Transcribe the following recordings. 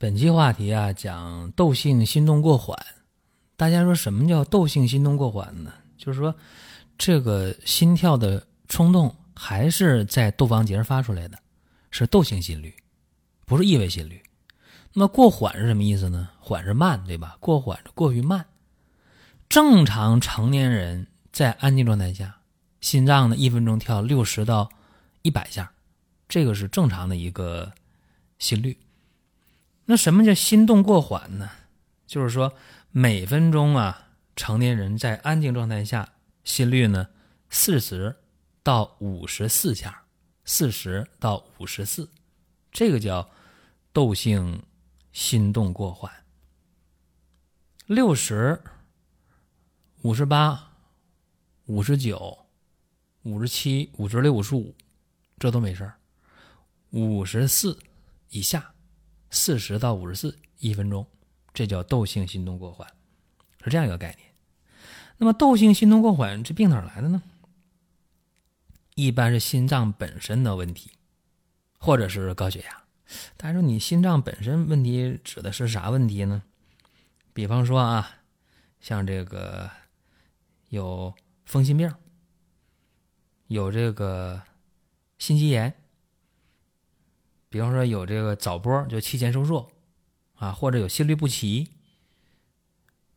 本期话题啊，讲窦性心动过缓。大家说什么叫窦性心动过缓呢？就是说，这个心跳的冲动还是在窦房结发出来的，是窦性心律，不是异位心律。那么过缓是什么意思呢？缓是慢，对吧？过缓是过于慢。正常成年人在安静状态下，心脏呢一分钟跳六十到一百下，这个是正常的一个心率。那什么叫心动过缓呢？就是说每分钟啊，成年人在安静状态下心率呢四十到五十四下，四十到五十四，这个叫窦性心动过缓。六十、五十八、五十九、五十七、五十六、五十五，这都没事儿。五十四以下。四十到五十四一分钟，这叫窦性心动过缓，是这样一个概念。那么窦性心动过缓这病哪来的呢？一般是心脏本身的问题，或者是高血压。大家说你心脏本身问题指的是啥问题呢？比方说啊，像这个有风心病，有这个心肌炎。比方说有这个早搏，就期前收缩，啊，或者有心律不齐，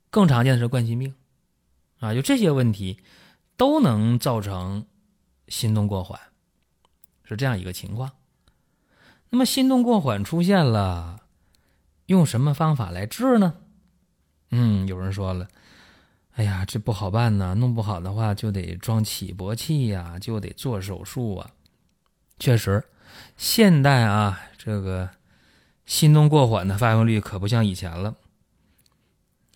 更常见的是冠心病，啊，就这些问题都能造成心动过缓，是这样一个情况。那么心动过缓出现了，用什么方法来治呢？嗯，有人说了，哎呀，这不好办呐，弄不好的话就得装起搏器呀，就得做手术啊，确实。现代啊，这个心动过缓的发病率可不像以前了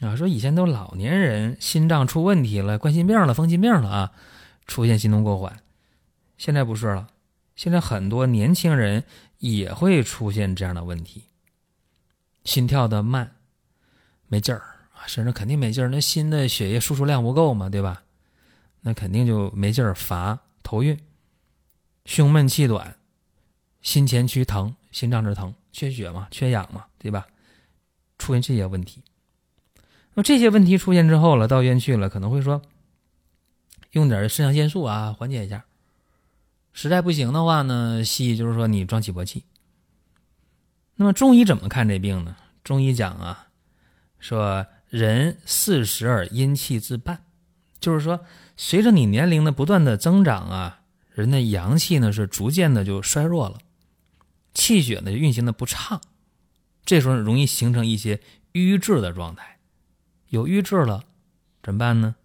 啊。说以前都老年人心脏出问题了，冠心病了，风心病了啊，出现心动过缓。现在不是了，现在很多年轻人也会出现这样的问题，心跳的慢，没劲儿啊，甚至肯定没劲儿。那心的血液输出量不够嘛，对吧？那肯定就没劲儿，乏、头晕、胸闷气短。心前区疼，心脏这疼，缺血嘛，缺氧嘛，对吧？出现这些问题，那么这些问题出现之后了，到医院去了，可能会说用点肾上腺素啊，缓解一下。实在不行的话呢，西医就是说你装起搏器。那么中医怎么看这病呢？中医讲啊，说人四十而阴气自半，就是说随着你年龄的不断的增长啊，人的阳气呢是逐渐的就衰弱了。气血呢运行的不畅，这时候容易形成一些瘀滞的状态。有瘀滞了，怎么办呢？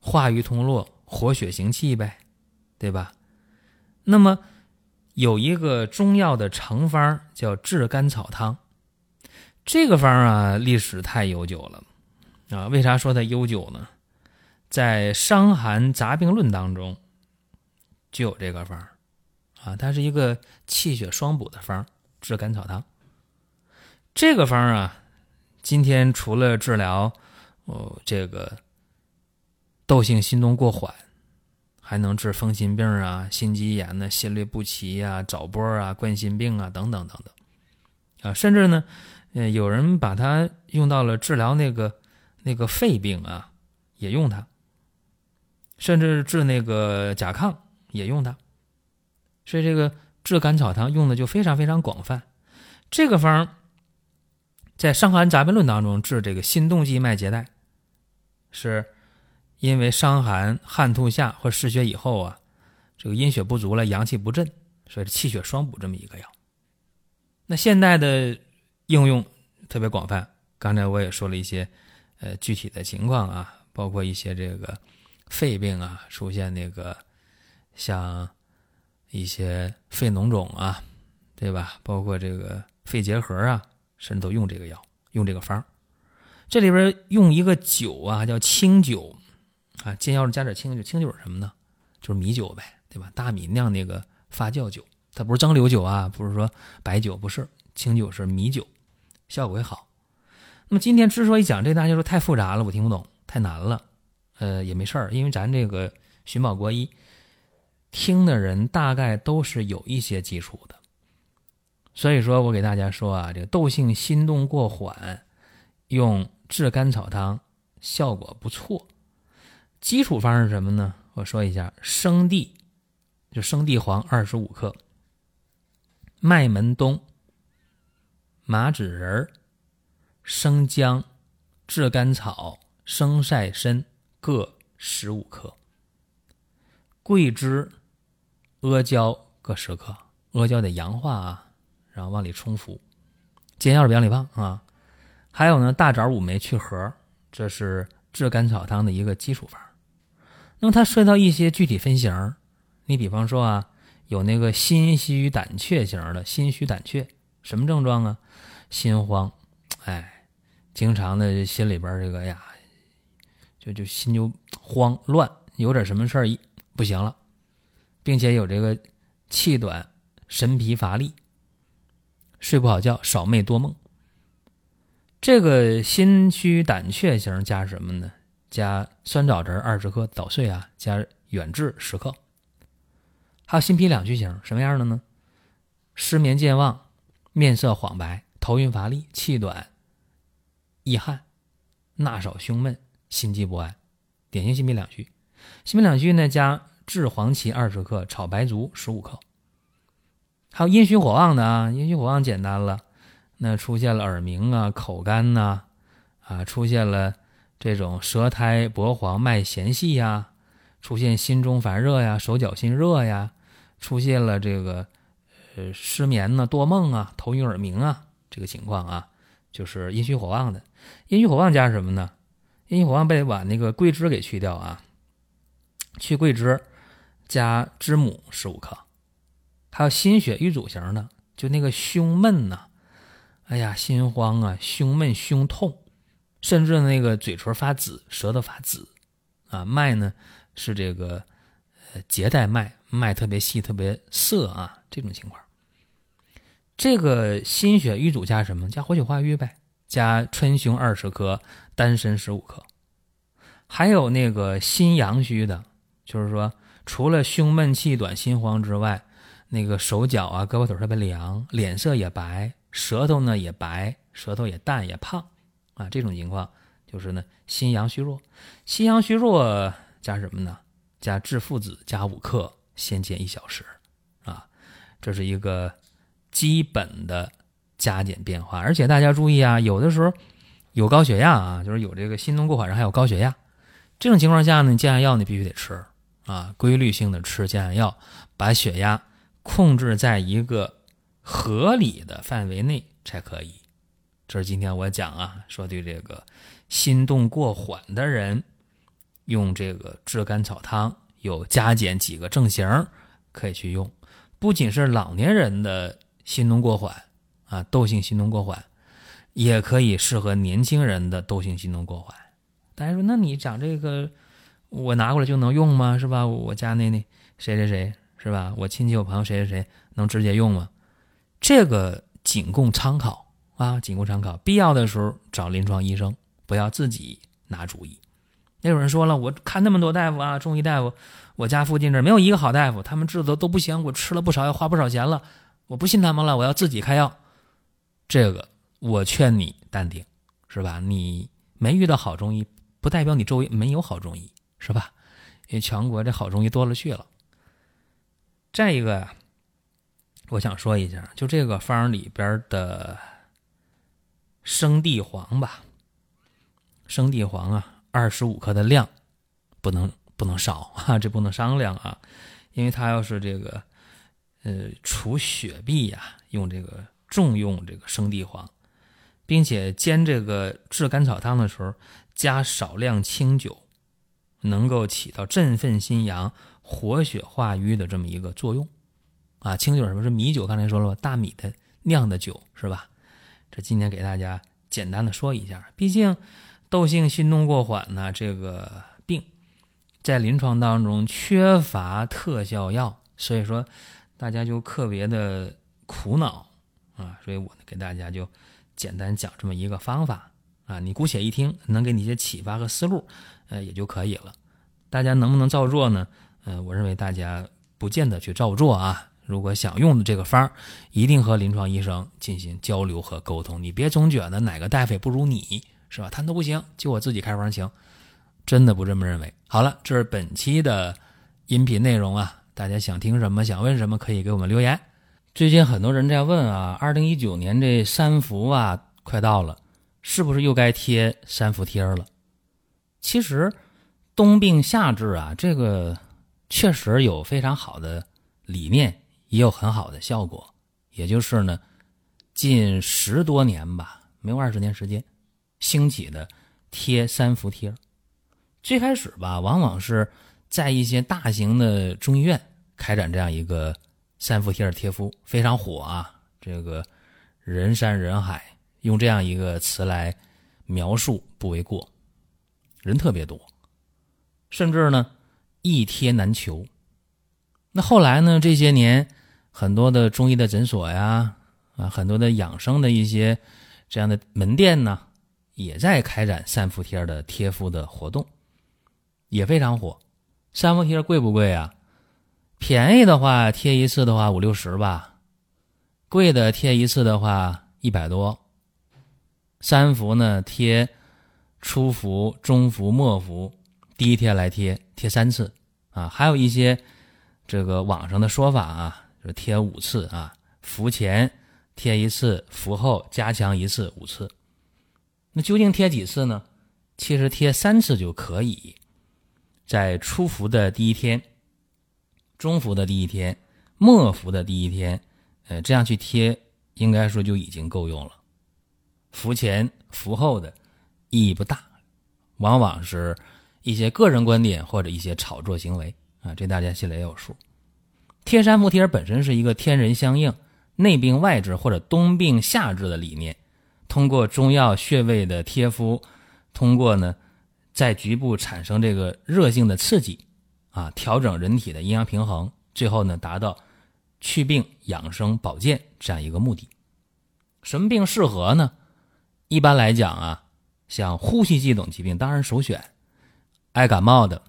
化瘀通络，活血行气呗，对吧？那么有一个中药的成方叫炙甘草汤，这个方啊历史太悠久了啊。为啥说它悠久呢？在《伤寒杂病论》当中就有这个方。啊，它是一个气血双补的方，治甘草汤。这个方啊，今天除了治疗哦这个窦性心动过缓，还能治风心病啊、心肌炎呢、心律不齐啊、早搏啊、冠心病啊等等等等。啊，甚至呢，呃，有人把它用到了治疗那个那个肺病啊，也用它。甚至治那个甲亢也用它。所以这个炙甘草汤用的就非常非常广泛。这个方在《伤寒杂病论》当中治这个心动悸脉结带，是因为伤寒汗吐下或失血以后啊，这个阴血不足了，阳气不振，所以气血双补这么一个药。那现代的应用特别广泛。刚才我也说了一些呃具体的情况啊，包括一些这个肺病啊出现那个像。一些肺脓肿啊，对吧？包括这个肺结核啊，甚至都用这个药，用这个方这里边用一个酒啊，叫清酒啊，煎药加点清酒。清酒是什么呢？就是米酒呗，对吧？大米酿那个发酵酒，它不是蒸馏酒啊，不是说白酒，不是清酒是米酒，效果会好。那么今天之所以讲这，大家说太复杂了，我听不懂，太难了。呃，也没事儿，因为咱这个寻宝国医听的人大概都是有一些基础的，所以说我给大家说啊，这个窦性心动过缓，用炙甘草汤效果不错。基础方是什么呢？我说一下：生地，就生地黄二十五克，麦门冬、麻子仁、生姜、炙甘草、生晒参。各十五克，桂枝、阿胶各十克。阿胶得阳化啊，然后往里冲服。煎药是两里棒啊。还有呢，大枣、五枚去核，这是炙甘草汤的一个基础方。那么它涉及到一些具体分型，你比方说啊，有那个心虚胆怯型的，心虚胆怯什么症状啊？心慌，哎，经常的心里边这个呀。就就心就慌乱，有点什么事儿不行了，并且有这个气短、神疲乏力、睡不好觉、少寐多梦。这个心虚胆怯型加什么呢？加酸枣仁二十克捣碎啊，加远志十克。还有心脾两虚型，什么样的呢？失眠健忘、面色黄白、头晕乏力、气短、易汗、纳少胸闷。心悸不安，典型心脾两虚。心脾两虚呢，加炙黄芪二十克，炒白术十五克。还有阴虚火旺的啊，阴虚火旺简单了，那出现了耳鸣啊、口干呐，啊，出现了这种舌苔薄黄、脉弦细呀，出现心中烦热呀、手脚心热呀，出现了这个呃失眠呢、多梦啊、头晕耳鸣啊，这个情况啊，就是阴虚火旺的。阴虚火旺加什么呢？阴虚火旺，被把那个桂枝给去掉啊，去桂枝，加知母十五克，还有心血瘀阻型的，就那个胸闷呐，哎呀，心慌啊，胸闷胸痛，甚至那个嘴唇发紫，舌头发紫，啊，脉呢是这个呃结带脉，脉特别细，特别涩啊，这种情况，这个心血瘀阻加什么？加活血化瘀呗。加春雄二十克，丹参十五克，还有那个心阳虚的，就是说除了胸闷气短、心慌之外，那个手脚啊、胳膊腿特别凉，脸色也白，舌头呢也白，舌头也淡也胖啊，这种情况就是呢心阳虚弱。心阳虚弱加什么呢？加炙附子加五克，先煎一小时啊，这是一个基本的。加减变化，而且大家注意啊，有的时候有高血压啊，就是有这个心动过缓上还有高血压，这种情况下呢，降压药你必须得吃啊，规律性的吃降压药，把血压控制在一个合理的范围内才可以。这是今天我讲啊，说对这个心动过缓的人用这个炙甘草汤有加减几个症型可以去用，不仅是老年人的心动过缓。啊，窦性心动过缓，也可以适合年轻人的窦性心动过缓。大家说，那你讲这个，我拿过来就能用吗？是吧？我家那那谁谁谁是吧？我亲戚我朋友谁谁谁能直接用吗？这个仅供参考啊，仅供参考。必要的时候找临床医生，不要自己拿主意。那有人说了，我看那么多大夫啊，中医大夫，我家附近这没有一个好大夫，他们治的都不行，我吃了不少，要花不少钱了，我不信他们了，我要自己开药。这个我劝你淡定，是吧？你没遇到好中医，不代表你周围没有好中医，是吧？因为全国这好中医多了去了。再一个呀，我想说一下，就这个方里边的生地黄吧，生地黄啊，二十五克的量不能不能少啊，这不能商量啊，因为它要是这个呃除血闭呀，用这个。重用这个生地黄，并且煎这个炙甘草汤的时候加少量清酒，能够起到振奋心阳、活血化瘀的这么一个作用。啊，清酒什么是米酒？刚才说了，大米的酿的酒，是吧？这今天给大家简单的说一下，毕竟窦性心动过缓呢这个病在临床当中缺乏特效药，所以说大家就特别的苦恼啊，所以我呢给大家就简单讲这么一个方法啊，你姑且一听，能给你一些启发和思路，呃也就可以了。大家能不能照做呢？呃，我认为大家不见得去照做啊。如果想用的这个方儿，一定和临床医生进行交流和沟通。你别总觉得哪个大夫也不如你，是吧？他都不行，就我自己开方行，真的不这么认为。好了，这是本期的音频内容啊。大家想听什么，想问什么，可以给我们留言。最近很多人在问啊，二零一九年这三伏啊快到了，是不是又该贴三伏贴了？其实。冬病夏治啊，这个确实有非常好的理念，也有很好的效果。也就是呢，近十多年吧，没有二十年时间，兴起的贴三伏贴。最开始吧，往往是在一些大型的中医院开展这样一个三伏贴的贴敷，非常火啊。这个人山人海，用这样一个词来描述不为过，人特别多。甚至呢，一贴难求。那后来呢？这些年，很多的中医的诊所呀，啊，很多的养生的一些这样的门店呢，也在开展三伏贴的贴敷的活动，也非常火。三伏贴贵不贵啊？便宜的话贴一次的话五六十吧，贵的贴一次的话一百多。三伏呢，贴初伏、中伏、末伏。第一天来贴贴三次啊，还有一些这个网上的说法啊，就贴五次啊，伏前贴一次，伏后加强一次，五次。那究竟贴几次呢？其实贴三次就可以，在初伏的第一天、中伏的第一天、末伏的第一天，呃，这样去贴，应该说就已经够用了。伏前、伏后的意义不大，往往是。一些个人观点或者一些炒作行为啊，这大家心里也有数。贴三伏贴本身是一个天人相应、内病外治或者冬病夏治的理念，通过中药穴位的贴敷，通过呢在局部产生这个热性的刺激啊，调整人体的阴阳平衡，最后呢达到祛病养生保健这样一个目的。什么病适合呢？一般来讲啊，像呼吸系统疾病当然首选。爱感冒的、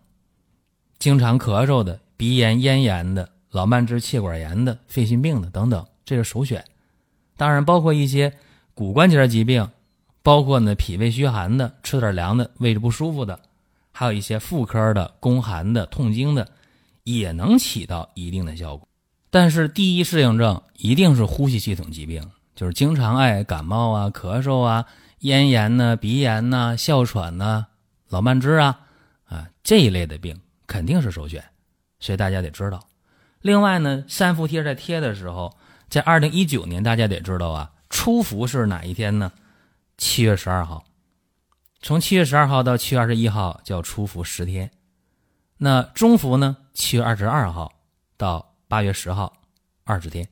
经常咳嗽的、鼻炎、咽炎的、老慢支、气管炎的、肺心病的等等，这是首选。当然，包括一些骨关节疾病，包括呢脾胃虚寒的、吃点凉的、胃着不舒服的，还有一些妇科的、宫寒的、痛经的，也能起到一定的效果。但是，第一适应症一定是呼吸系统疾病，就是经常爱感冒啊、咳嗽啊、咽炎呢、鼻炎呐、哮喘呐、老慢支啊。啊，这一类的病肯定是首选，所以大家得知道。另外呢，三伏贴在贴的时候，在二零一九年，大家得知道啊，初伏是哪一天呢？七月十二号，从七月十二号到七月二十一号叫初伏十天。那中伏呢？七月二十二号到八月十号，二十天。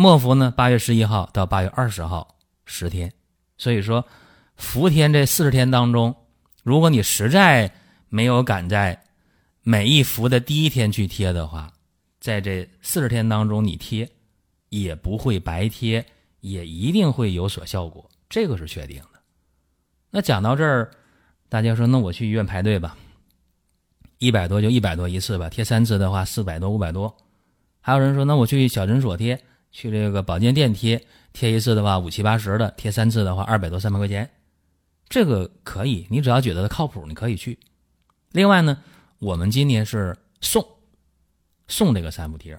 末伏呢？八月十一号到八月二十号，十天。所以说，伏天这四十天当中，如果你实在没有赶在每一伏的第一天去贴的话，在这四十天当中你贴也不会白贴，也一定会有所效果，这个是确定的。那讲到这儿，大家说那我去医院排队吧，一百多就一百多一次吧，贴三次的话四百多五百多。还有人说那我去小诊所贴，去这个保健店贴，贴一次的话五七八十的，贴三次的话二百多三百块钱，这个可以，你只要觉得它靠谱，你可以去。另外呢，我们今年是送送这个三伏贴，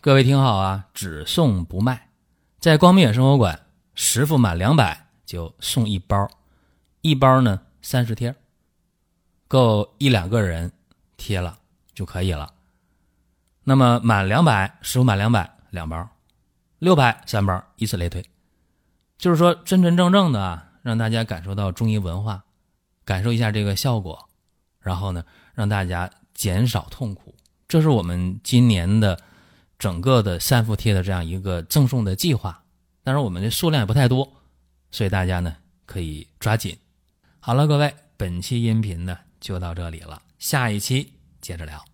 各位听好啊，只送不卖。在光明远生活馆，十副满两百就送一包，一包呢三十贴，够一两个人贴了就可以了。那么满两百，十副满两百两包，六百三包，以此类推。就是说真真正正的啊，让大家感受到中医文化，感受一下这个效果。然后呢，让大家减少痛苦，这是我们今年的整个的三伏贴的这样一个赠送的计划但是我们的数量也不太多，所以大家呢可以抓紧。好了，各位，本期音频呢就到这里了，下一期接着聊。